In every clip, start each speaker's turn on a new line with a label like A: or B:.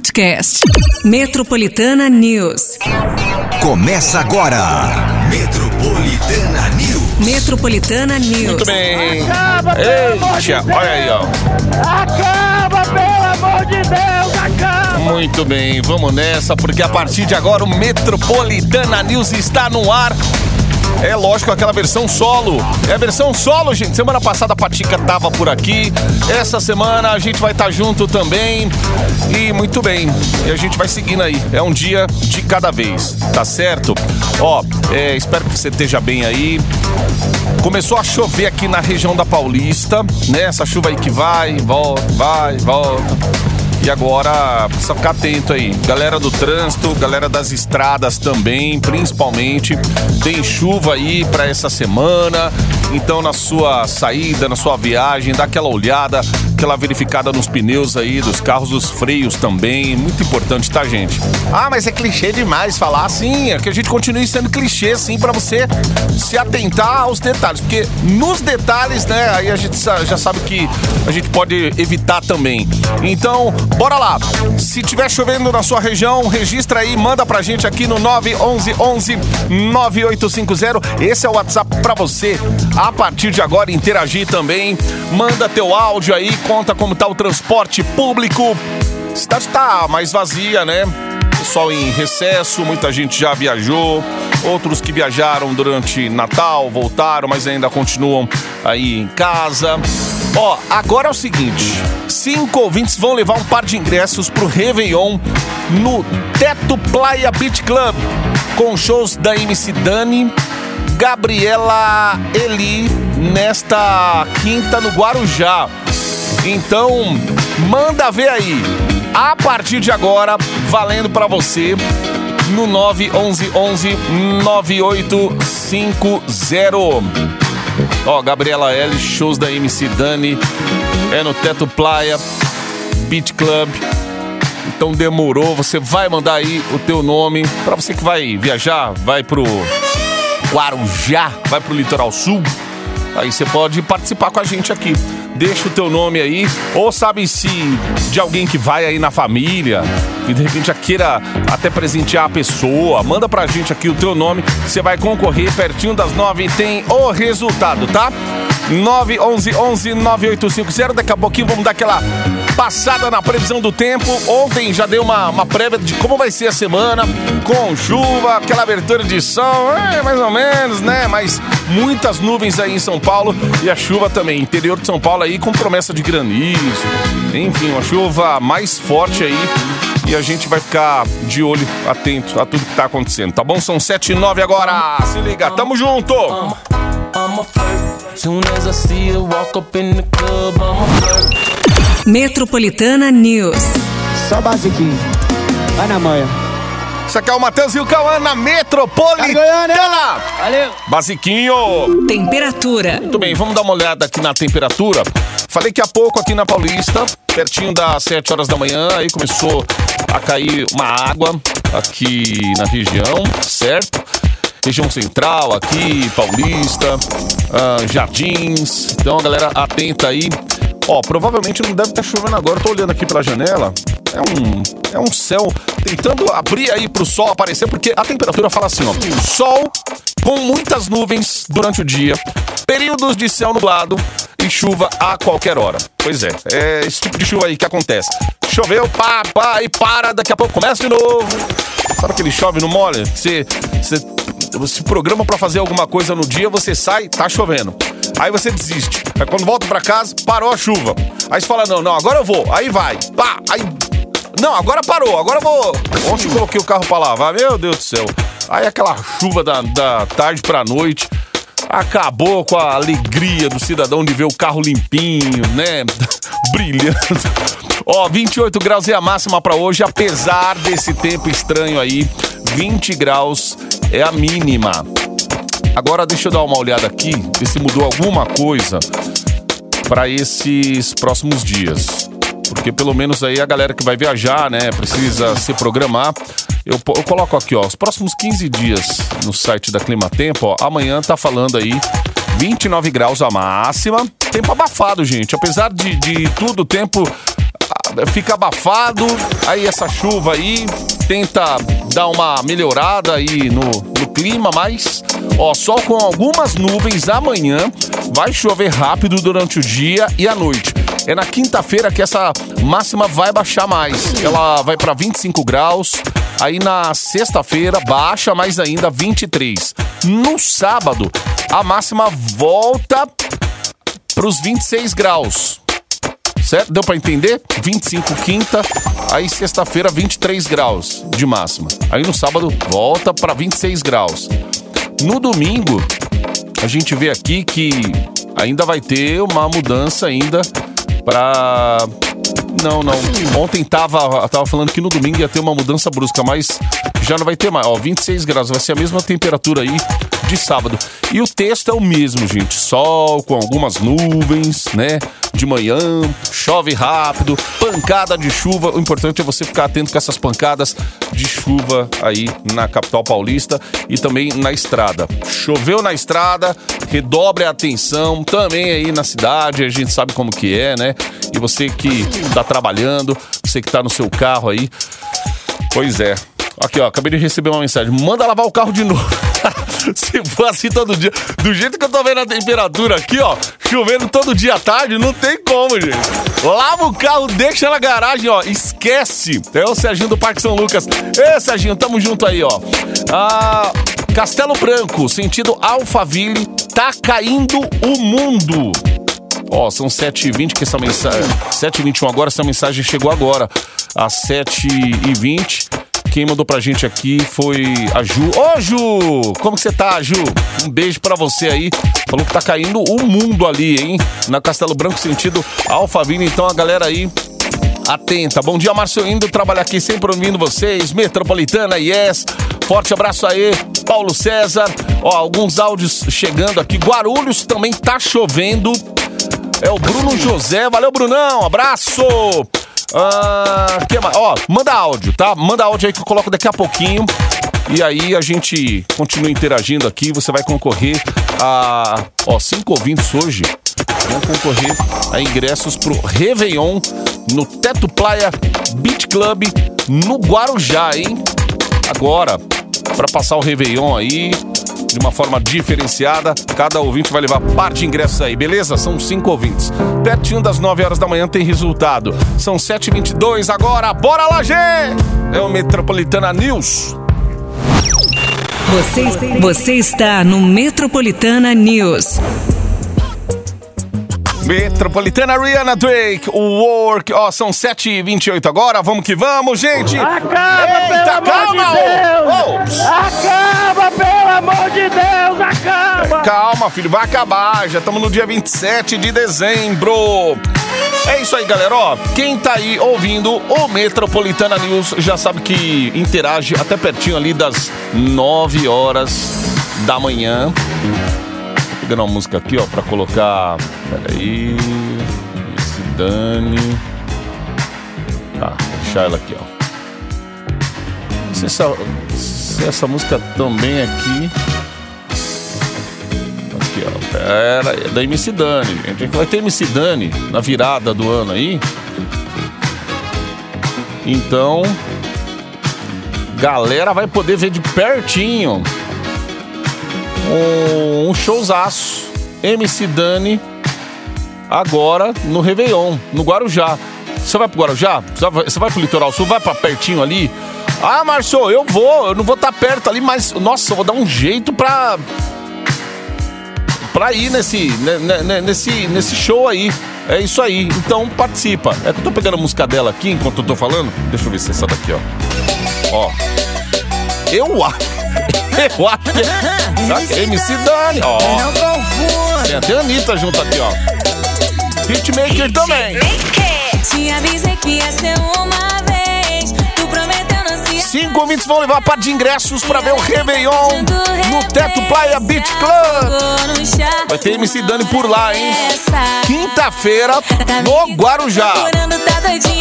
A: podcast. Metropolitana News.
B: Começa agora. Metropolitana News.
A: Metropolitana News.
C: Muito bem.
D: Acaba, pelo amor de
C: Eita,
D: Deus.
C: olha aí, ó.
D: Acaba, pelo amor de Deus, acaba!
C: Muito bem, vamos nessa, porque a partir de agora o Metropolitana News está no ar. É lógico, aquela versão solo. É a versão solo, gente. Semana passada a Patica tava por aqui. Essa semana a gente vai estar junto também. E muito bem. E a gente vai seguindo aí. É um dia de cada vez, tá certo? Ó, é, espero que você esteja bem aí. Começou a chover aqui na região da Paulista, né? Essa chuva aí que vai, volta, vai, volta. E agora precisa ficar atento aí. Galera do trânsito, galera das estradas também, principalmente. Tem chuva aí para essa semana. Então, na sua saída, na sua viagem, dá aquela olhada, aquela verificada nos pneus aí dos carros, os freios também. Muito importante, tá, gente? Ah, mas é clichê demais falar assim. É que a gente continue sendo clichê, sim, para você se atentar aos detalhes. Porque nos detalhes, né, aí a gente já sabe que a gente pode evitar também. Então, bora lá. Se tiver chovendo na sua região, registra aí, manda pra gente aqui no 911 11 9850. Esse é o WhatsApp pra você. A partir de agora interagir também. Manda teu áudio aí, conta como tá o transporte público. A cidade tá mais vazia, né? Pessoal em recesso, muita gente já viajou, outros que viajaram durante Natal, voltaram, mas ainda continuam aí em casa. Ó, agora é o seguinte: cinco ouvintes vão levar um par de ingressos pro Réveillon no Teto Playa Beach Club, com shows da MC Dani, Gabriela Eli, nesta quinta no Guarujá. Então, manda ver aí. A partir de agora, valendo pra você no 911 11 9850. Ó, Gabriela L, shows da MC Dani, é no Teto Playa Beach Club. Então demorou, você vai mandar aí o teu nome pra você que vai viajar, vai pro Guarujá, vai pro litoral sul. Aí você pode participar com a gente aqui. Deixa o teu nome aí, ou sabe se de alguém que vai aí na família, que de repente queira até presentear a pessoa, manda pra gente aqui o teu nome, você vai concorrer pertinho das nove e tem o resultado, tá? 911 11 9850. Daqui a pouquinho vamos dar aquela passada na previsão do tempo. Ontem já deu uma, uma prévia de como vai ser a semana, com chuva, aquela abertura de sol, é, mais ou menos, né? Mas muitas nuvens aí em São Paulo e a chuva também. Interior de São Paulo aí com promessa de granizo. Enfim, uma chuva mais forte aí. E a gente vai ficar de olho, atento a tudo que tá acontecendo, tá bom? São 7 e 9 agora. Se liga, tamo junto!
E: I'm flirt. Soon as I see her walk up in the club, I'm a flirt.
A: Metropolitana News.
F: Só basiquinho. Vai na manhã.
C: Isso aqui é o Matheus e o Cauã na Metropolitana!
F: Valeu.
C: Basiquinho!
A: Temperatura.
C: Muito bem, vamos dar uma olhada aqui na temperatura. Falei que há pouco aqui na Paulista, pertinho das 7 horas da manhã, aí começou a cair uma água aqui na região, certo? Região central aqui, Paulista, ah, Jardins. Então a galera atenta aí. Ó, provavelmente não deve estar chovendo agora. Eu tô olhando aqui pela janela. É um, é um céu tentando abrir aí pro sol aparecer, porque a temperatura fala assim, ó. Sol com muitas nuvens durante o dia, períodos de céu nublado e chuva a qualquer hora. Pois é, é esse tipo de chuva aí que acontece. Choveu, pá, pá, e para, daqui a pouco começa de novo. Sabe aquele chove no molha? Você, você se programa pra fazer alguma coisa no dia, você sai, tá chovendo. Aí você desiste. Aí quando volta pra casa, parou a chuva. Aí você fala: não, não, agora eu vou. Aí vai. Pá, aí. Não, agora parou, agora eu vou. Ontem eu coloquei o carro pra lavar, meu Deus do céu. Aí aquela chuva da, da tarde pra noite acabou com a alegria do cidadão de ver o carro limpinho, né? Brilhando. Ó, 28 graus é a máxima pra hoje, apesar desse tempo estranho aí. 20 graus é a mínima. Agora deixa eu dar uma olhada aqui, ver se mudou alguma coisa para esses próximos dias. Porque pelo menos aí a galera que vai viajar, né, precisa se programar. Eu, eu coloco aqui, ó, os próximos 15 dias no site da Clima Tempo, ó, amanhã tá falando aí 29 graus a máxima. Tempo abafado, gente. Apesar de, de tudo, tempo fica abafado, aí essa chuva aí tenta dar uma melhorada aí no, no clima, mas ó, sol com algumas nuvens amanhã, vai chover rápido durante o dia e a noite. É na quinta-feira que essa máxima vai baixar mais. Ela vai para 25 graus. Aí na sexta-feira baixa mais ainda 23. No sábado, a máxima volta para os 26 graus. Certo? Deu para entender? 25 quinta, aí sexta-feira 23 graus de máxima. Aí no sábado volta para 26 graus. No domingo, a gente vê aqui que ainda vai ter uma mudança ainda para não, não. Ontem tava, tava falando que no domingo ia ter uma mudança brusca, mas já não vai ter mais. Ó, 26 graus, vai ser a mesma temperatura aí de sábado. E o texto é o mesmo, gente. Sol com algumas nuvens, né? De manhã, chove rápido, pancada de chuva. O importante é você ficar atento com essas pancadas de chuva aí na capital paulista e também na estrada. Choveu na estrada, redobre a atenção também aí na cidade, a gente sabe como que é, né? E você que tá trabalhando, você que tá no seu carro aí. Pois é. Aqui, ó, acabei de receber uma mensagem. Manda lavar o carro de novo. Se for assim todo dia, do jeito que eu tô vendo a temperatura aqui, ó, chovendo todo dia à tarde, não tem como, gente. Lava o carro, deixa na garagem, ó, esquece. É o Serginho do Parque São Lucas. Ê, Serginho, tamo junto aí, ó. Ah, Castelo Branco, sentido Alphaville, tá caindo o mundo. Ó, são 7h20 que essa mensagem. 7h21 agora, essa mensagem chegou agora. Às 7h20. Quem mandou pra gente aqui foi a Ju. Ô, Ju! Como que você tá, Ju? Um beijo pra você aí. Falou que tá caindo o mundo ali, hein? Na Castelo Branco, sentido Alphaville. Então a galera aí atenta. Bom dia, Márcio Indo, trabalhar aqui sempre ouvindo vocês. Metropolitana, yes. Forte abraço aí, Paulo César. Ó, alguns áudios chegando aqui. Guarulhos também tá chovendo. É o Bruno José. Valeu, Brunão. Abraço. Ah, que mais? Ó, manda áudio, tá? Manda áudio aí que eu coloco daqui a pouquinho. E aí a gente continua interagindo aqui. Você vai concorrer a. Ó, cinco ouvintes hoje vão concorrer a ingressos pro Réveillon no Teto Praia Beach Club no Guarujá, hein? Agora, para passar o Réveillon aí de uma forma diferenciada. Cada ouvinte vai levar par de ingressos aí, beleza? São cinco ouvintes. Pertinho das 9 horas da manhã tem resultado. São 7h22 agora. Bora lá, Gê! É o Metropolitana News.
A: Você, você está no Metropolitana News.
C: Metropolitana Rihanna Drake, Work. Ó, são 7h28 agora. Vamos que vamos, gente!
D: Acaba,
C: Eita,
D: pelo amor
C: calma,
D: de Deus!
C: Ô!
D: Acaba, pelo amor de Deus! Acaba!
C: Calma, filho, vai acabar. Já estamos no dia 27 de dezembro. É isso aí, galera. Ó, quem tá aí ouvindo o Metropolitana News já sabe que interage até pertinho ali das 9 horas da manhã. Pegando uma música aqui, ó, pra colocar. Peraí. Esse Dani. Tá, deixar ela aqui, ó. Se essa, se essa música também aqui. Aqui, ó. Pera aí. É da MC Dani, gente. Vai ter MC Dani na virada do ano aí. Então. Galera vai poder ver de pertinho um, um showzaço. MC Dani agora no Réveillon, no Guarujá. Você vai pro Guarujá? Você vai, pro Litoral Sul? Vai pra pertinho ali? Ah, Márcio, eu vou. Eu não vou estar perto ali, mas, nossa, eu vou dar um jeito pra. pra ir nesse, ne- ne- ne- nesse, nesse show aí. É isso aí. Então participa. É que eu tô pegando a música dela aqui enquanto eu tô falando. Deixa eu ver se é essa daqui, ó. Ó. Eu acho. Será que é MC Dani, ó. Tem até a Anitta junto aqui, ó. Hitmaker também.
G: Te avisei que ia ser uma
C: Cinco ouvintes vão levar a parte de ingressos pra ver o Réveillon no Teto Playa Beach Club. Vai ter MC Dani por lá, hein? Quinta-feira no Guarujá.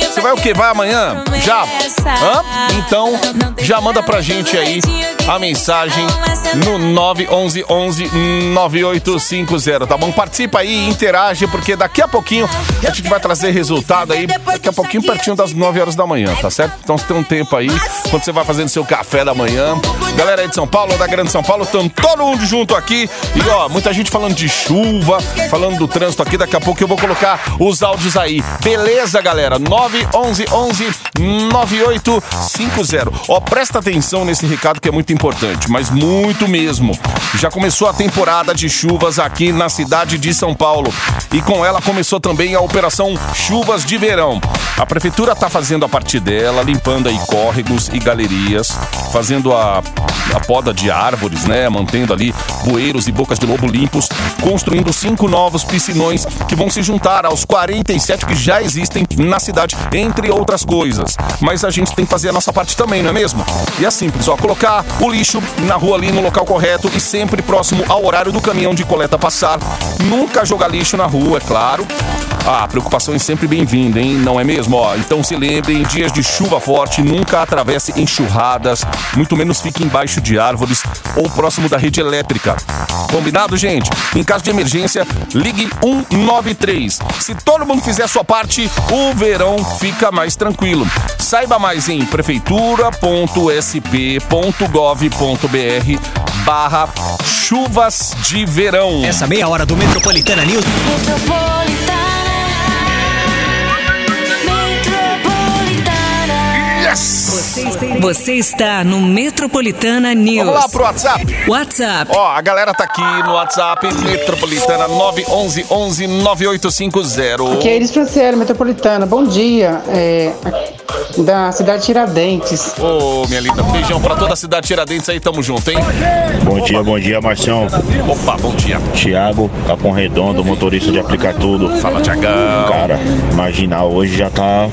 C: Você vai o quê? Vai amanhã? Já? Hã? Então, já manda pra gente aí a mensagem no 911 9850, tá bom? Participa aí, interage, porque daqui a pouquinho a gente vai trazer resultado aí, daqui a pouquinho pertinho das 9 horas da manhã, tá certo? Então você tem um tempo aí, quando você vai fazendo seu café da manhã. Galera aí de São Paulo, da Grande São Paulo, estamos todo mundo junto aqui. E ó, muita gente falando de chuva, falando do trânsito aqui, daqui a pouco eu vou colocar os áudios aí. Beleza, galera? 911 9850. Ó, presta atenção nesse recado que é muito importante, mas muito mesmo. Já começou a temporada de chuvas aqui na cidade de São Paulo e com ela começou também a operação Chuvas de Verão. A prefeitura está fazendo a parte dela, limpando aí córregos e galerias, fazendo a, a poda de árvores, né, mantendo ali bueiros e bocas de lobo limpos, construindo cinco novos piscinões que vão se juntar aos 47 que já existem na cidade, entre outras coisas. Mas a gente tem que fazer a nossa parte também, não é mesmo? E é simples, ó, colocar o lixo na rua ali no local correto e sempre próximo ao horário do caminhão de coleta passar. Nunca jogar lixo na rua, é claro. A preocupação é sempre bem-vinda, hein? Não é mesmo? Ó, então se lembrem, dias de chuva forte, nunca atravesse enxurradas, muito menos fique embaixo de árvores ou próximo da rede elétrica. Combinado, gente? Em caso de emergência, ligue 193. Se todo mundo fizer a sua parte, o verão fica mais tranquilo. Saiba mais em prefeitura.sp.gov.br barra chuvas de verão.
G: Essa meia hora do Metropolitana News.
A: Você está no Metropolitana News.
C: Vamos lá pro WhatsApp.
A: WhatsApp.
C: Ó, a galera tá aqui no WhatsApp, Metropolitana 911 11 9850.
H: Que é Iris Franciele, Metropolitana. Bom dia. É, da cidade de Tiradentes.
C: Ô, minha linda, um beijão pra toda a cidade de Tiradentes aí, tamo junto, hein?
I: Bom dia, bom dia, Marcião.
C: Opa, bom dia.
I: Tiago, Capão Redondo, motorista de aplicar tudo.
C: Fala, Tiagão.
I: Cara, imagina, hoje já tá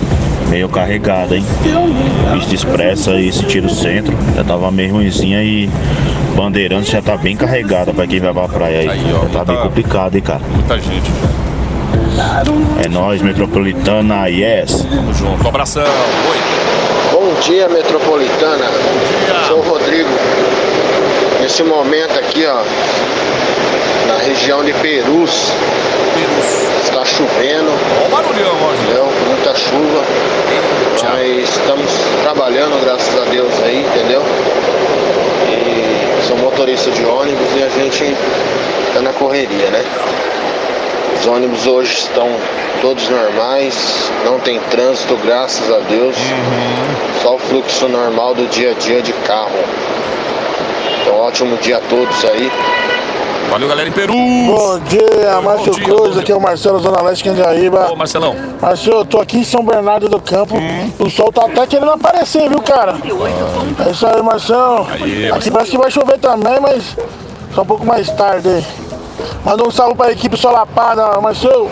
I: meio carregado, hein? Pista expressa e sentido centro, já tava meio ruimzinha e Bandeirantes já tá bem carregada pra quem vai pra praia aí.
C: Aí, ó,
I: já tá
C: muita-
I: bem complicado, hein, cara.
C: Muita gente.
I: É nóis, Metropolitana, yes.
C: Tamo junto. Abração. Oi.
J: Bom dia, Metropolitana.
C: dia.
J: Sou o Rodrigo. Nesse momento aqui, ó, região de Perus, está chovendo,
C: Ó o barulhão, gente.
J: entendeu? Muita chuva. Mas estamos trabalhando, graças a Deus aí, entendeu? E sou motorista de ônibus e a gente tá na correria, né? Os ônibus hoje estão todos normais, não tem trânsito, graças a Deus. Só o fluxo normal do dia a dia de carro. Então, ótimo dia a todos aí.
C: Valeu, galera em Peru.
K: Bom dia, Márcio Cruz, aqui é o Marcelo Zona Leste Candiaíba.
C: Ô, Marcelão.
K: Márcio, eu tô aqui em São Bernardo do Campo. O sol tá até querendo aparecer, viu, cara? É isso aí, Marcelo. Aqui parece que vai chover também, mas só um pouco mais tarde. Manda um salve pra equipe Solapada, Marcelo.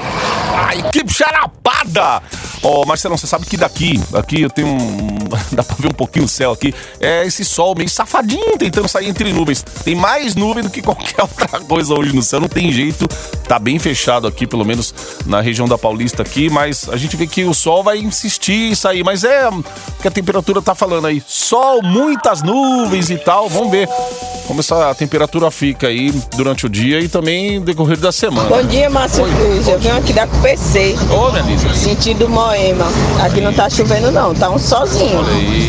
C: A equipe charapada! Ó, Marcelão, você sabe que daqui, aqui eu tenho um. Dá pra ver um pouquinho o céu aqui. É esse sol meio safadinho tentando sair entre nuvens. Tem mais nuvem do que qualquer outra coisa hoje no céu. Não tem jeito. Tá bem fechado aqui, pelo menos na região da Paulista aqui. Mas a gente vê que o sol vai insistir em sair. Mas é o que a temperatura tá falando aí. Sol, muitas nuvens e tal. Vamos ver como essa temperatura fica aí durante o dia e também no decorrer da semana.
L: Bom dia, Márcio Cruz. Eu venho aqui da PC,
C: Ô, minha linda.
L: sentido Moema. Aqui não tá chovendo não, tá um sozinho.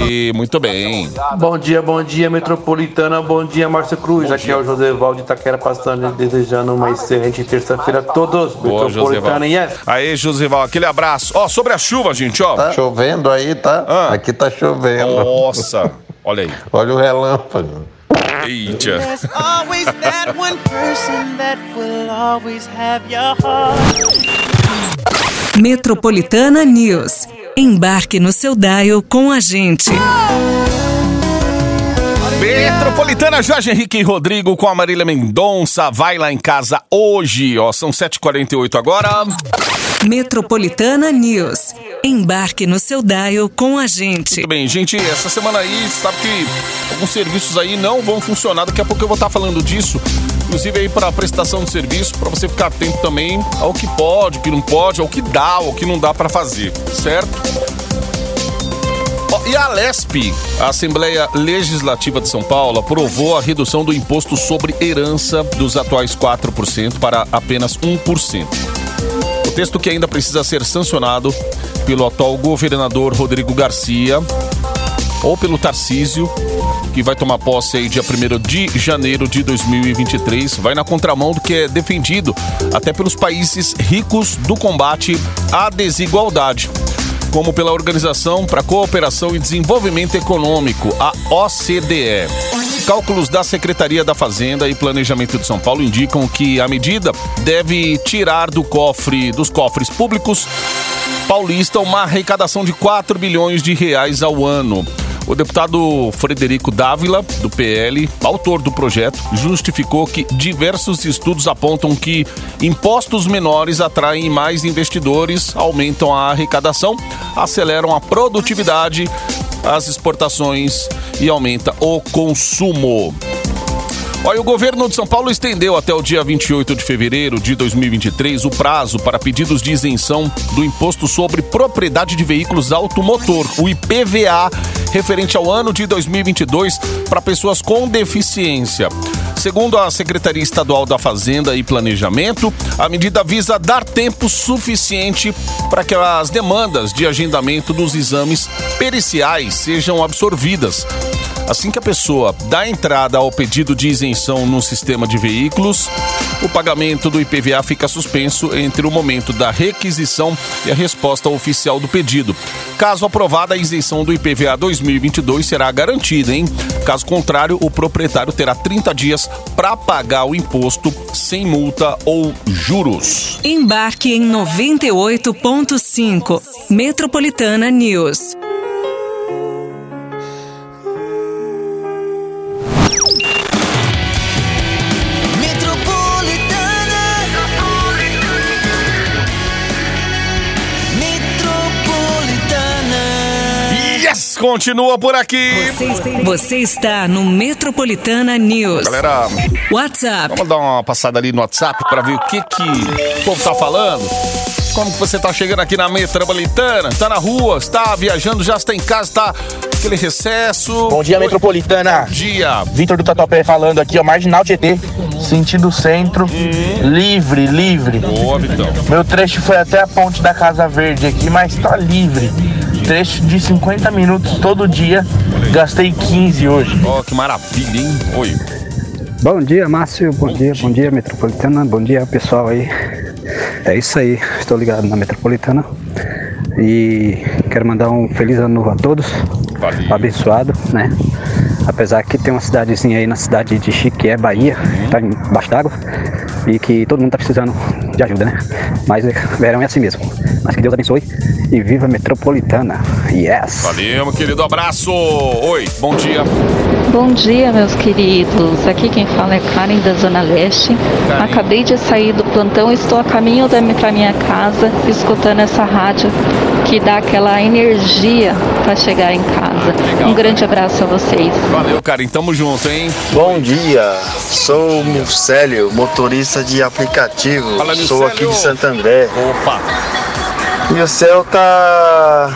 C: E muito bem.
M: Bom dia, bom dia, Metropolitana. Bom dia, Márcio Cruz. Aqui é o José Valde Itaquera passando, desejando uma excelente terça-feira a todos.
C: Boa,
M: Metropolitana,
C: Josival.
M: yes.
C: Aí, Josival, aquele abraço. Ó, sobre a chuva, gente, ó.
N: Tá chovendo aí, tá?
C: Ah.
N: Aqui tá chovendo.
C: Nossa, olha aí.
N: Olha o relâmpago.
C: Eita.
A: Metropolitana News. Embarque no seu dial com a gente.
C: Metropolitana Jorge Henrique e Rodrigo com a Marília Mendonça. Vai lá em casa hoje, ó. São 7h48 agora.
A: Metropolitana News. Embarque no seu dial com a gente.
C: Muito bem, gente, essa semana aí, sabe que alguns serviços aí não vão funcionar. Daqui a pouco eu vou estar falando disso. Inclusive aí para prestação de serviço, para você ficar atento também ao que pode, o que não pode, ao que dá, ao que não dá para fazer, certo? E a LESP, a Assembleia Legislativa de São Paulo, aprovou a redução do imposto sobre herança dos atuais 4% para apenas 1%. O texto que ainda precisa ser sancionado pelo atual governador Rodrigo Garcia ou pelo Tarcísio, que vai tomar posse aí dia 1 de janeiro de 2023, vai na contramão do que é defendido até pelos países ricos do combate à desigualdade como pela Organização para Cooperação e Desenvolvimento Econômico, a OCDE. Cálculos da Secretaria da Fazenda e Planejamento de São Paulo indicam que a medida deve tirar do cofre dos cofres públicos paulista uma arrecadação de 4 bilhões de reais ao ano. O deputado Frederico Dávila, do PL, autor do projeto, justificou que diversos estudos apontam que impostos menores atraem mais investidores, aumentam a arrecadação, aceleram a produtividade, as exportações e aumenta o consumo. Olha, o governo de São Paulo estendeu até o dia 28 de fevereiro de 2023 o prazo para pedidos de isenção do Imposto sobre Propriedade de Veículos Automotor, o IPVA, referente ao ano de 2022 para pessoas com deficiência. Segundo a Secretaria Estadual da Fazenda e Planejamento, a medida visa dar tempo suficiente para que as demandas de agendamento dos exames periciais sejam absorvidas. Assim que a pessoa dá entrada ao pedido de isenção no sistema de veículos, o pagamento do IPVA fica suspenso entre o momento da requisição e a resposta oficial do pedido. Caso aprovada, a isenção do IPVA 2022 será garantida, hein? Caso contrário, o proprietário terá 30 dias para pagar o imposto sem multa ou juros.
A: Embarque em 98.5. Metropolitana News.
C: Continua por aqui.
A: Você está no Metropolitana News.
C: Galera,
A: WhatsApp
C: vamos dar uma passada ali no WhatsApp para ver o que, que o povo tá falando. Como que você tá chegando aqui na metropolitana? Tá na rua, está viajando, já está em casa, tá aquele recesso.
O: Bom dia, Metropolitana.
C: Bom dia.
O: Vitor do Tatuapé falando aqui, ó, Marginal Tietê, sentido centro, livre, livre.
C: Boa, Vitão.
O: Meu trecho foi até a ponte da Casa Verde aqui, mas tá livre. Trecho de 50 minutos todo dia, gastei 15 hoje.
C: Ó, que maravilha, hein? Oi.
P: Bom dia, Márcio. Bom dia, bom dia, Metropolitana. Bom dia, pessoal aí. É isso aí, estou ligado na Metropolitana. E quero mandar um feliz ano novo a todos. Abençoado, né? Apesar que tem uma cidadezinha aí na cidade de Chiquié, Bahia, tá embaixo d'água. E que todo mundo tá precisando de ajuda, né? Mas é, verão é assim mesmo. Mas que Deus abençoe e viva a Metropolitana. Yes!
C: Valeu, meu querido. Abraço. Oi, bom dia.
Q: Bom dia, meus queridos. Aqui quem fala é Karen da Zona Leste. Acabei de sair do plantão, estou a caminho da para minha casa, escutando essa rádio que dá aquela energia para chegar em casa. um grande abraço a vocês.
C: Valeu, Karen. Tamo junto, hein?
R: Bom dia, sou o Milcélio, motorista de aplicativo.
C: Fala,
R: sou aqui de Santo André.
C: Opa!
R: E o céu tá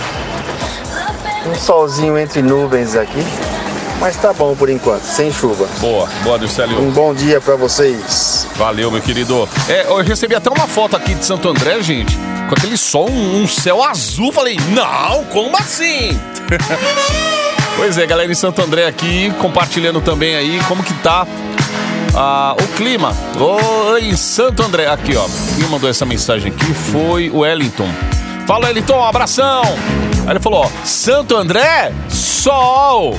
R: um solzinho entre nuvens aqui, mas tá bom por enquanto, sem chuva.
C: Boa, boa, Dilcélio.
R: Um bom dia pra vocês.
C: Valeu, meu querido. É, eu recebi até uma foto aqui de Santo André, gente, com aquele sol, um, um céu azul. Falei, não, como assim? pois é, galera em Santo André aqui, compartilhando também aí como que tá ah, o clima. Oi, em Santo André. Aqui, ó. Quem mandou essa mensagem aqui foi o Wellington. Fala, Wellington, um abração. Aí ele falou, ó, Santo André, sol.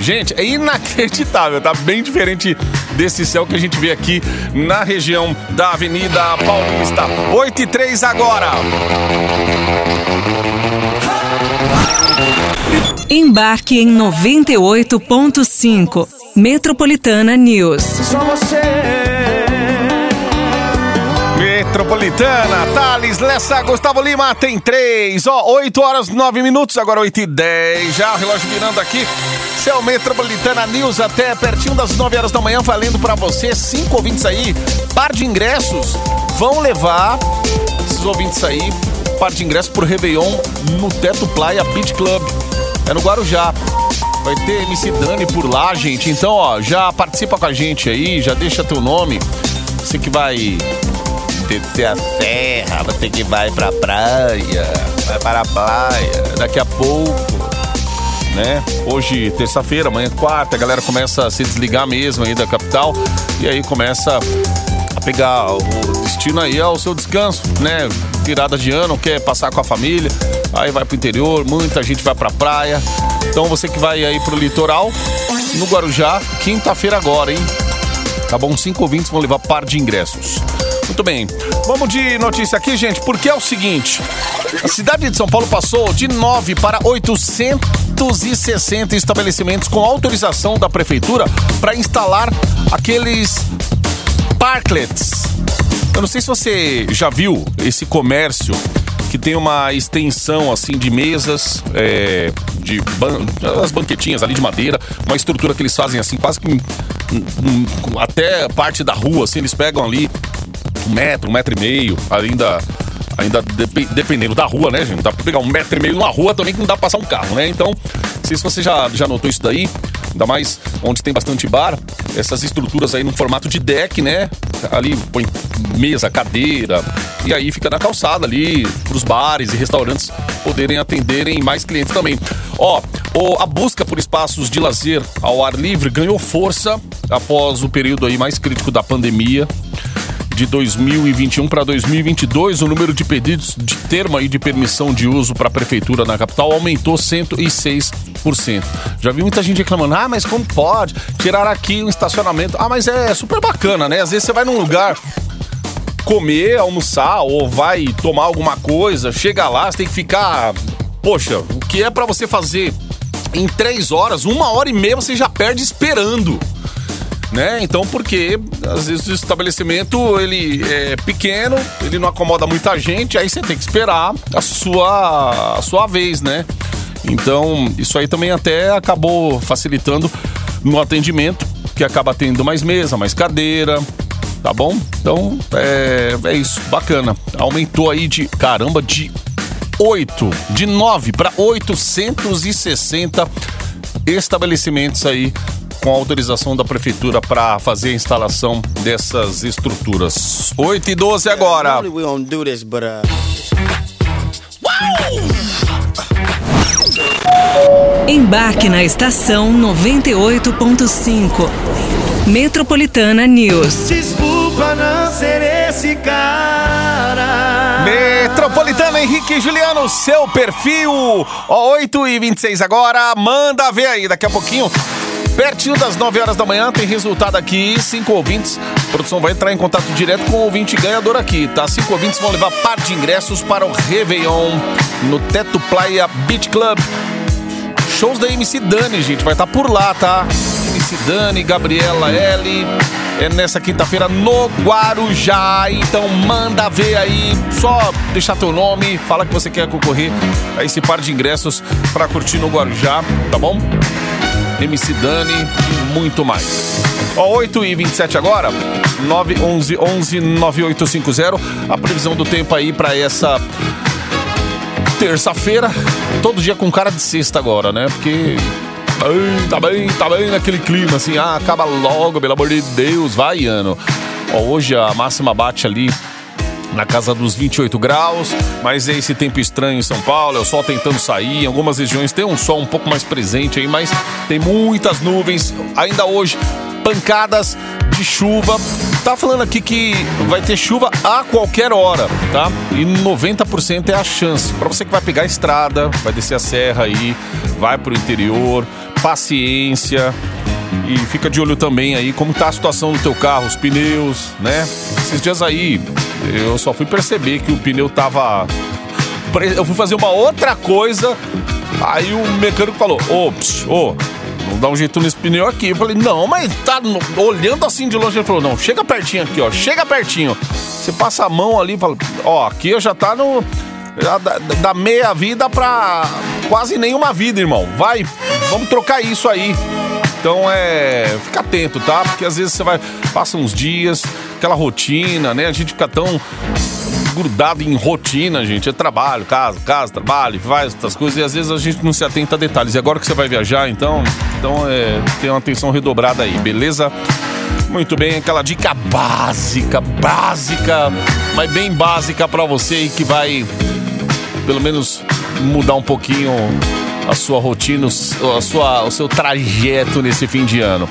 C: Gente, é inacreditável, tá bem diferente desse céu que a gente vê aqui na região da Avenida Paulista. 8 e 3 agora.
A: Embarque em 98.5. Metropolitana News.
D: Só você.
C: Metropolitana, Thales, Lessa, Gustavo Lima, tem três, ó, 8 horas 9 minutos, agora 8 e 10, já o relógio virando aqui, seu Metropolitana News até pertinho das 9 horas da manhã, valendo pra você, cinco ouvintes aí, par de ingressos, vão levar esses ouvintes aí, par de ingressos pro Réveillon no Teto Playa Beach Club, é no Guarujá. Vai ter MC Dani por lá, gente. Então, ó, já participa com a gente aí, já deixa teu nome. Você que vai descer a serra, você que vai pra praia, vai para a praia, daqui a pouco, né? Hoje, terça-feira, amanhã, quarta, a galera começa a se desligar mesmo aí da capital e aí começa a pegar o destino aí ao seu descanso, né? Virada de ano, quer passar com a família, aí vai pro interior, muita gente vai pra praia. Então você que vai aí pro litoral, no Guarujá, quinta-feira agora, hein? Tá bom? Cinco ouvintes vão levar par de ingressos. Muito bem. Vamos de notícia aqui, gente, porque é o seguinte: a cidade de São Paulo passou de 9 para 860 estabelecimentos com autorização da prefeitura para instalar aqueles parklets. Eu não sei se você já viu esse comércio que tem uma extensão assim de mesas, é, de ban as banquetinhas ali de madeira, uma estrutura que eles fazem assim quase que hum, hum, até parte da rua, assim eles pegam ali um metro, um metro e meio, ainda ainda dep dependendo da rua, né, gente? Dá pra pegar um metro e meio numa rua também que não dá pra passar um carro, né? Então, se você já, já notou isso daí, ainda mais onde tem bastante bar, essas estruturas aí no formato de deck, né? Ali põe mesa, cadeira, e aí fica na calçada ali, pros bares e restaurantes poderem atenderem mais clientes também. Ó, a busca por espaços de lazer ao ar livre ganhou força após o período aí mais crítico da pandemia de 2021 para 2022, o número de pedidos de termo aí de permissão de uso para a prefeitura na capital aumentou 106%. Já vi muita gente reclamando: "Ah, mas como pode tirar aqui um estacionamento?" Ah, mas é super bacana, né? Às vezes você vai num lugar comer, almoçar ou vai tomar alguma coisa, chega lá, você tem que ficar, poxa, o que é para você fazer em três horas, uma hora e meia você já perde esperando né? Então, porque às vezes o estabelecimento ele é pequeno, ele não acomoda muita gente, aí você tem que esperar a sua, a sua vez, né? Então, isso aí também até acabou facilitando no atendimento, que acaba tendo mais mesa, mais cadeira, tá bom? Então, é, é isso, bacana. Aumentou aí de, caramba, de 8, de 9 para 860 estabelecimentos aí com autorização da prefeitura para fazer a instalação dessas estruturas. 8 e 12 agora.
S: Uh.
A: Embarque na estação 98.5. Metropolitana News.
T: Desculpa não ser esse cara.
C: Metropolitana Henrique e Juliano, seu perfil. Ó, 8 e 26 agora. Manda ver aí, daqui a pouquinho. Pertinho das 9 horas da manhã tem resultado aqui, cinco ouvintes. A produção vai entrar em contato direto com o ouvinte ganhador aqui, tá? Cinco ouvintes vão levar par de ingressos para o Réveillon no Teto Playa Beach Club. Shows da MC Dani, gente, vai estar por lá, tá? MC Dani, Gabriela L. É nessa quinta-feira no Guarujá. Então manda ver aí, só deixar teu nome, fala que você quer concorrer a esse par de ingressos para curtir no Guarujá, tá bom? MC Dani e muito mais. Ó, 8 e 27 agora, 911 11 9850. A previsão do tempo aí para essa terça-feira. Todo dia com cara de sexta agora, né? Porque. Tá bem, tá bem naquele clima assim. Ah, acaba logo, pelo amor de Deus, vai, ano. Ó, hoje a máxima bate ali na casa dos 28 graus, mas é esse tempo estranho em São Paulo, é o sol tentando sair, em algumas regiões tem um sol um pouco mais presente aí, mas tem muitas nuvens, ainda hoje, pancadas de chuva. Tá falando aqui que vai ter chuva a qualquer hora, tá? E 90% é a chance. Para você que vai pegar a estrada, vai descer a serra aí, vai pro interior, paciência. E fica de olho também aí como tá a situação do teu carro, os pneus, né? Esses dias aí eu só fui perceber que o pneu tava. Eu fui fazer uma outra coisa, aí o mecânico falou: Ô, psh, ô, vamos dar um jeito nesse pneu aqui. Eu falei: Não, mas tá olhando assim de longe. Ele falou: Não, chega pertinho aqui, ó, chega pertinho. Você passa a mão ali e fala, ó, aqui já tá no. Da, meia vida pra quase nenhuma vida, irmão. Vai, vamos trocar isso aí. Então é. Fica atento, tá? Porque às vezes você vai. Passa uns dias, aquela rotina, né? A gente fica tão grudado em rotina, gente. É trabalho, casa, casa, trabalho, faz outras coisas. E às vezes a gente não se atenta a detalhes. E agora que você vai viajar, então, então é, tem uma atenção redobrada aí, beleza? Muito bem, aquela dica básica, básica, mas bem básica pra você aí que vai, pelo menos, mudar um pouquinho a sua rotina, a sua, o seu trajeto nesse fim de ano.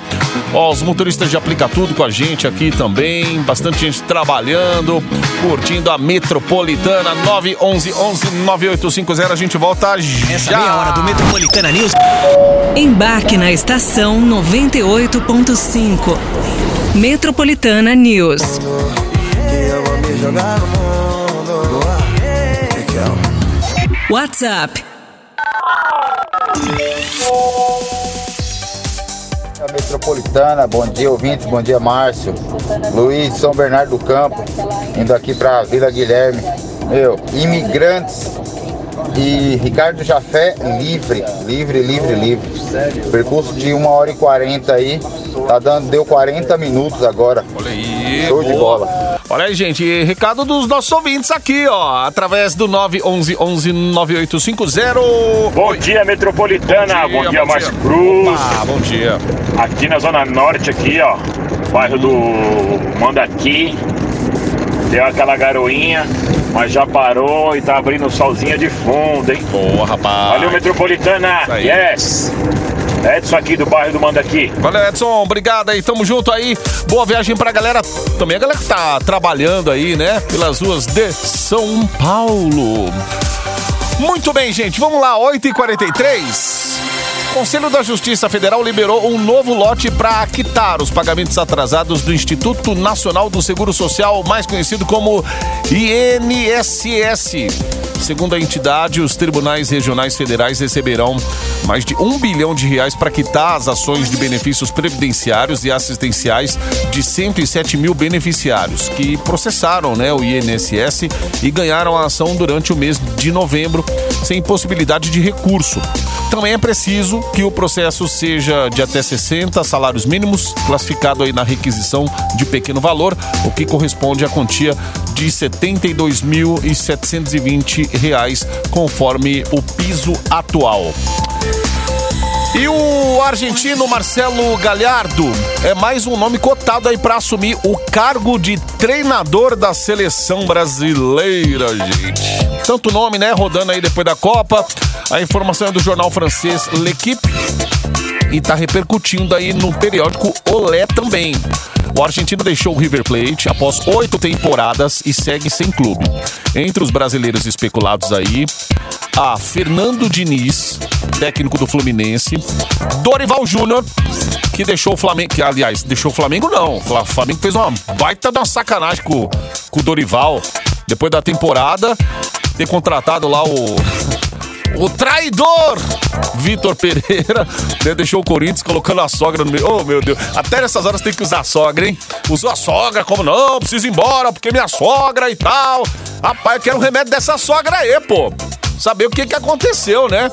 C: Ó, os motoristas de aplica tudo com a gente aqui também, bastante gente trabalhando, curtindo a metropolitana 911 11 9850. A gente volta já.
G: Essa meia hora do Metropolitana News.
A: Embarque na estação 98.5. Metropolitana News. WhatsApp
S: A Metropolitana, bom dia ouvintes, bom dia Márcio. Luiz de São Bernardo do Campo, indo aqui pra Vila Guilherme. Meu, imigrantes e Ricardo Jafé livre, livre, livre, livre. Percurso de 1 hora e 40 aí, tá dando, deu 40 minutos agora.
C: Olha aí,
S: Show de bola.
C: Olha aí, gente, recado dos nossos ouvintes aqui, ó, através do 911 11 9850.
U: Bom dia, Metropolitana. Bom dia, Márcio Cruz.
C: Opa, bom dia.
U: Aqui na Zona Norte, aqui, ó. Bairro do Mandaqui. Deu aquela garoinha, mas já parou e tá abrindo solzinha de fundo, hein?
C: Boa, rapaz.
U: Valeu, Metropolitana. Yes. Edson aqui do bairro do Mandaqui.
C: Valeu, Edson. Obrigado aí. Tamo junto aí. Boa viagem pra galera. Também a galera que tá trabalhando aí, né? Pelas ruas de São Paulo. Muito bem, gente. Vamos lá, 8h43. Conselho da Justiça Federal liberou um novo lote para quitar os pagamentos atrasados do Instituto Nacional do Seguro Social, mais conhecido como INSS. Segundo a entidade, os tribunais regionais federais receberão mais de um bilhão de reais para quitar as ações de benefícios previdenciários e assistenciais de 107 mil beneficiários que processaram né, o INSS e ganharam a ação durante o mês de novembro sem possibilidade de recurso. Também é preciso que o processo seja de até 60 salários mínimos, classificado aí na requisição de pequeno valor, o que corresponde à quantia de 72.720 reais, conforme o piso atual. E o argentino Marcelo Galhardo é mais um nome cotado aí para assumir o cargo de treinador da seleção brasileira, gente. Tanto nome, né, rodando aí depois da Copa. A informação é do jornal francês L'Equipe e tá repercutindo aí no periódico Olé também. O argentino deixou o River Plate após oito temporadas e segue sem clube. Entre os brasileiros especulados aí, há Fernando Diniz, técnico do Fluminense, Dorival Júnior, que deixou o Flamengo, que aliás, deixou o Flamengo não, o Flamengo fez uma baita de uma sacanagem com, com o Dorival, depois da temporada, ter contratado lá o o traidor Vitor Pereira né, deixou o Corinthians colocando a sogra no meio. Oh, meu Deus. Até nessas horas tem que usar a sogra, hein? Usou a sogra, como não? Preciso ir embora porque minha sogra e tal. Rapaz, eu quero um remédio dessa sogra aí, pô. Saber o que, que aconteceu, né?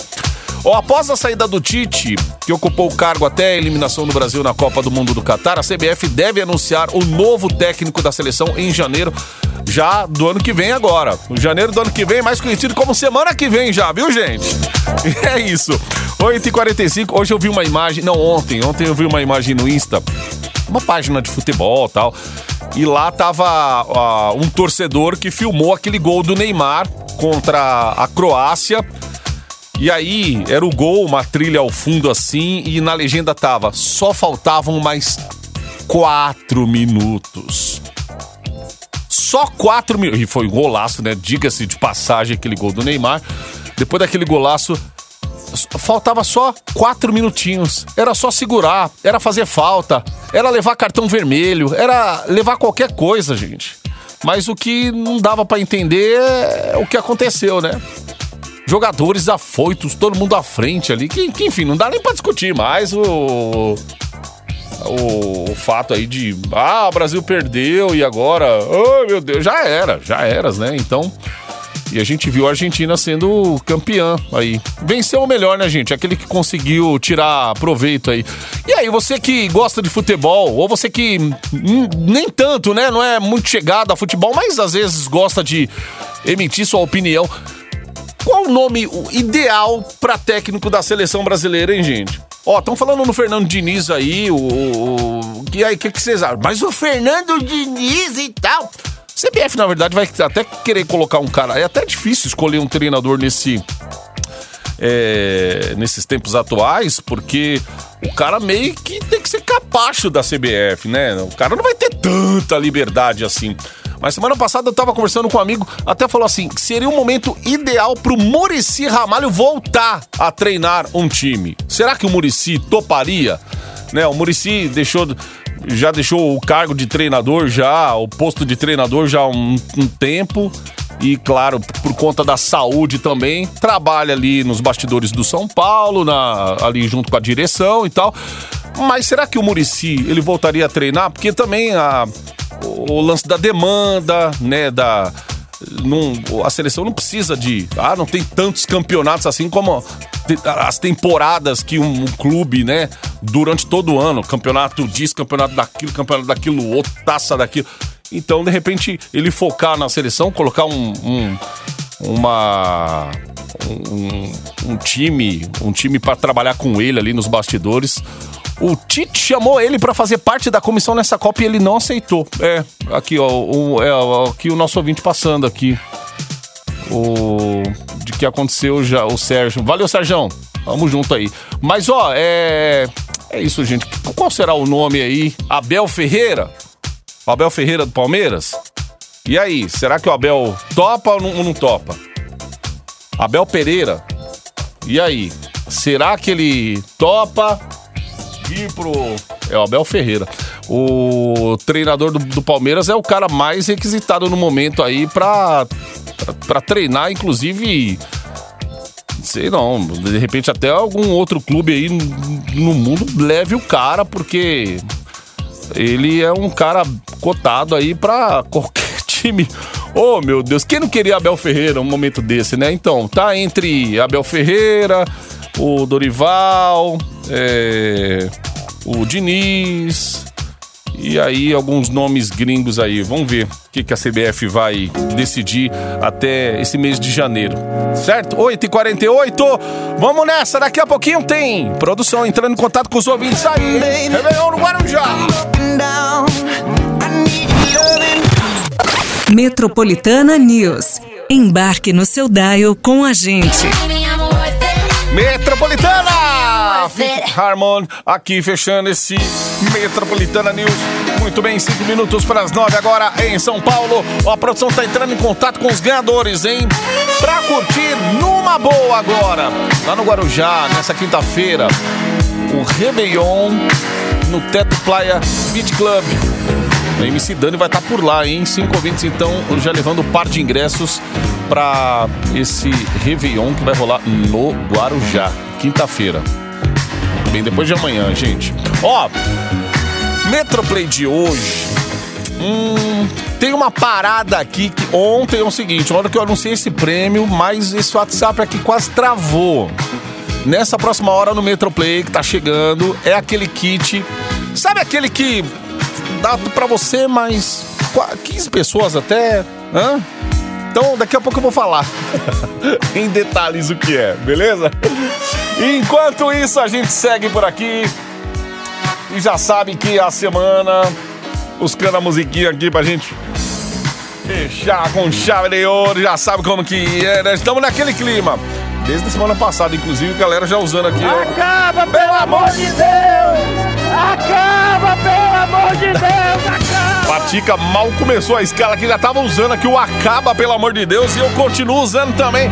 C: Ó, após a saída do Tite, que ocupou o cargo até a eliminação do Brasil na Copa do Mundo do Catar, a CBF deve anunciar o novo técnico da seleção em janeiro, já do ano que vem agora. Janeiro do ano que vem, mais conhecido como semana que vem já, viu, gente? É isso. 8h45, hoje eu vi uma imagem, não, ontem, ontem eu vi uma imagem no Insta, uma página de futebol tal, e lá tava uh, um torcedor que filmou aquele gol do Neymar contra a Croácia, e aí, era o gol, uma trilha ao fundo assim, e na legenda tava: só faltavam mais quatro minutos. Só quatro minutos. E foi um golaço, né? Diga-se de passagem aquele gol do Neymar. Depois daquele golaço, faltava só quatro minutinhos. Era só segurar, era fazer falta, era levar cartão vermelho, era levar qualquer coisa, gente. Mas o que não dava para entender é o que aconteceu, né? Jogadores afoitos, todo mundo à frente ali, que, que enfim, não dá nem pra discutir mais o. o, o fato aí de, ah, o Brasil perdeu e agora, oh meu Deus, já era, já eras, né? Então, e a gente viu a Argentina sendo campeã aí. Venceu o melhor, né, gente? Aquele que conseguiu tirar proveito aí. E aí, você que gosta de futebol, ou você que nem tanto, né? Não é muito chegado a futebol, mas às vezes gosta de emitir sua opinião. Qual o nome ideal para técnico da seleção brasileira, hein, gente? Ó, estão falando no Fernando Diniz aí, o. o e aí, o que, que vocês acham? Mas o Fernando Diniz e tal. CBF, na verdade, vai até querer colocar um cara. É até difícil escolher um treinador nesse. É, nesses tempos atuais, porque o cara meio que tem que ser capacho da CBF, né? O cara não vai ter tanta liberdade assim. Mas semana passada eu tava conversando com um amigo, até falou assim: que seria um momento ideal pro Murici Ramalho voltar a treinar um time. Será que o Murici toparia? Né, o Murici deixou já deixou o cargo de treinador já, o posto de treinador já há um, um tempo. E, claro, por conta da saúde também, trabalha ali nos bastidores do São Paulo, na, ali junto com a direção e tal. Mas será que o Murici ele voltaria a treinar? Porque também a, o lance da demanda, né, da não, a seleção não precisa de. Ah, não tem tantos campeonatos assim como as temporadas que um, um, clube, né, durante todo o ano, campeonato disso, campeonato daquilo, campeonato daquilo, outro, taça daquilo. Então, de repente, ele focar na seleção, colocar um, um uma um, um, time, um time para trabalhar com ele ali nos bastidores. O Tite chamou ele para fazer parte da comissão nessa Copa e ele não aceitou. É, aqui ó, o, é, aqui o nosso ouvinte passando aqui. O de que aconteceu já o Sérgio. Valeu, Sérgio. Vamos junto aí. Mas ó, é é isso, gente. Qual será o nome aí? Abel Ferreira? Abel Ferreira do Palmeiras? E aí, será que o Abel topa ou não, ou não topa? Abel Pereira? E aí, será que ele topa vir pro. É o Abel Ferreira. O treinador do, do Palmeiras é o cara mais requisitado no momento aí pra, pra, pra treinar, inclusive sei não, de repente até algum outro clube aí no mundo leve o cara, porque ele é um cara cotado aí pra qualquer time. Oh, meu Deus, quem não queria Abel Ferreira um momento desse, né? Então, tá entre Abel Ferreira, o Dorival, é, o Diniz, e aí alguns nomes gringos aí. Vamos ver o que, que a CBF vai decidir até esse mês de janeiro. Certo? 8h48. Vamos nessa, daqui a pouquinho tem produção entrando em contato com os ouvintes aí. Réveillon no Guarujá.
A: Metropolitana News. Embarque no seu dial com a gente.
C: Metropolitana! Harmon aqui fechando esse Metropolitana News. Muito bem, cinco minutos para as nove agora em São Paulo. A produção está entrando em contato com os ganhadores, hein? Pra curtir numa boa agora, lá no Guarujá, nessa quinta-feira, o Réveillon no Teto Playa Beach Club. A MC Dani vai estar tá por lá, hein? Cinco ouvintes, então, já levando par de ingressos para esse Réveillon que vai rolar no Guarujá, quinta-feira. Bem, depois de amanhã, gente. Ó, Metroplay de hoje. Hum, tem uma parada aqui que ontem é o seguinte, na hora que eu anunciei esse prêmio, mas esse WhatsApp aqui quase travou. Nessa próxima hora no Metroplay que tá chegando, é aquele kit. Sabe aquele que dá para você mais 15 pessoas até? Hã? Então, daqui a pouco eu vou falar em detalhes o que é, beleza? Enquanto isso, a gente segue por aqui. E já sabe que a semana, buscando a musiquinha aqui pra gente fechar com chave de ouro, já sabe como que é, né? Estamos naquele clima. Desde a semana passada, inclusive, a galera já usando aqui.
D: Acaba, ó. pelo amor de Deus! Acaba, pelo amor de Deus! Acaba!
C: Patica mal começou a escala aqui, já tava usando aqui o Acaba, pelo amor de Deus, e eu continuo usando também.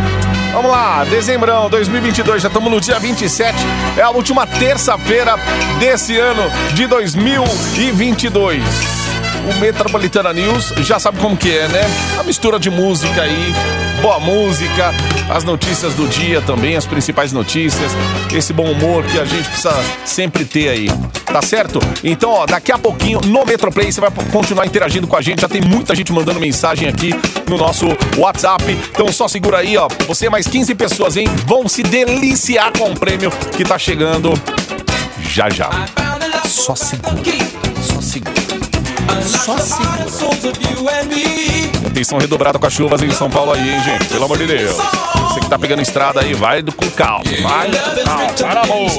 C: Vamos lá, dezembrão 2022, já estamos no dia 27, é a última terça-feira desse ano de 2022. O Metropolitana News já sabe como que é, né? A mistura de música aí, boa música, as notícias do dia também, as principais notícias, esse bom humor que a gente precisa sempre ter aí. Tá certo? Então, ó, daqui a pouquinho no Metroplay você vai continuar interagindo com a gente. Já tem muita gente mandando mensagem aqui no nosso WhatsApp. Então só segura aí, ó. Você mais 15 pessoas, hein? Vão se deliciar com o prêmio que tá chegando já já. Só segura. Só segura. Só segura. Atenção redobrada com as chuvas em São Paulo aí, hein, gente? Pelo amor de Deus. Você que tá pegando estrada aí, vai do com calma. Vai com calma. Para amor.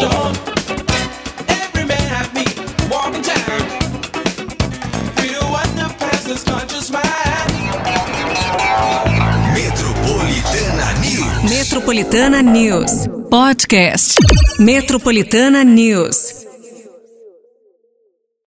G: Metropolitana News.
A: Metropolitana News. Podcast. Metropolitana News.